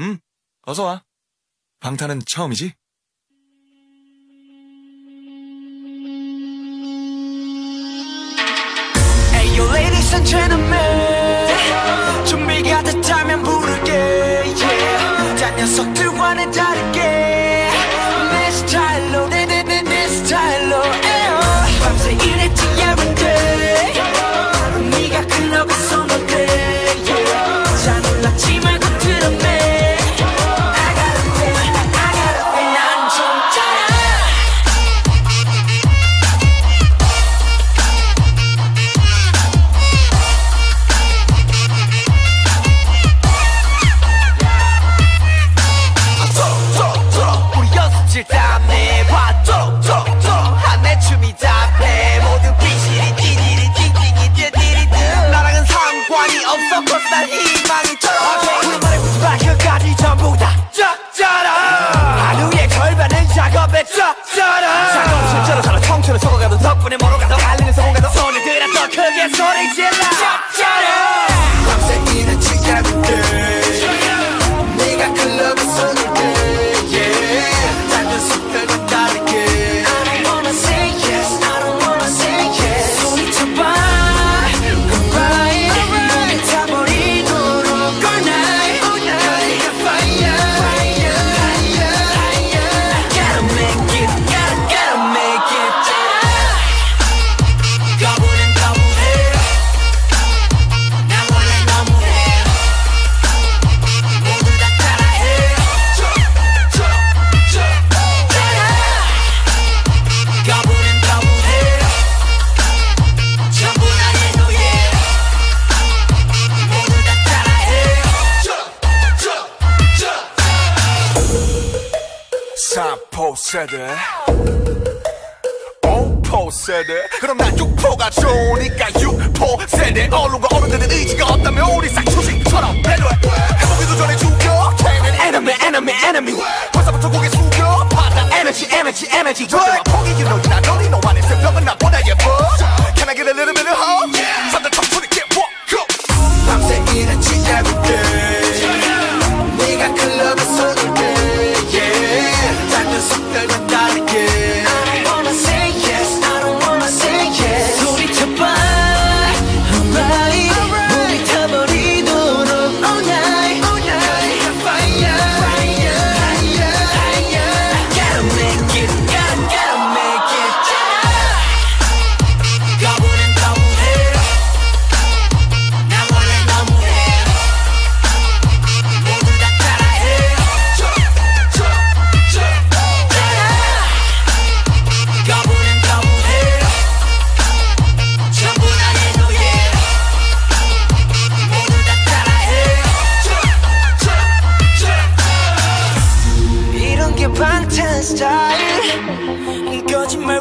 응, 어서 와. 방탄은 처음이지? Hey, 덕분에 멀어 가도 달리는 성공가도 손을 들어. 더 크게 소리지. 사포 세대. 오포 세대. 그럼 난 육포가 좋으니까 육포 세대. 얼른과 어른들은 의지가 없다면 우리 싹초식처럼 배려해 해보기도 전에 죽여. 걔는 enemy enemy enemy. 벌써부터 고개 숙여. 받아 에너지 에너지 에너지 절대 포기 you know you 너. 반찬 스타일 거짓말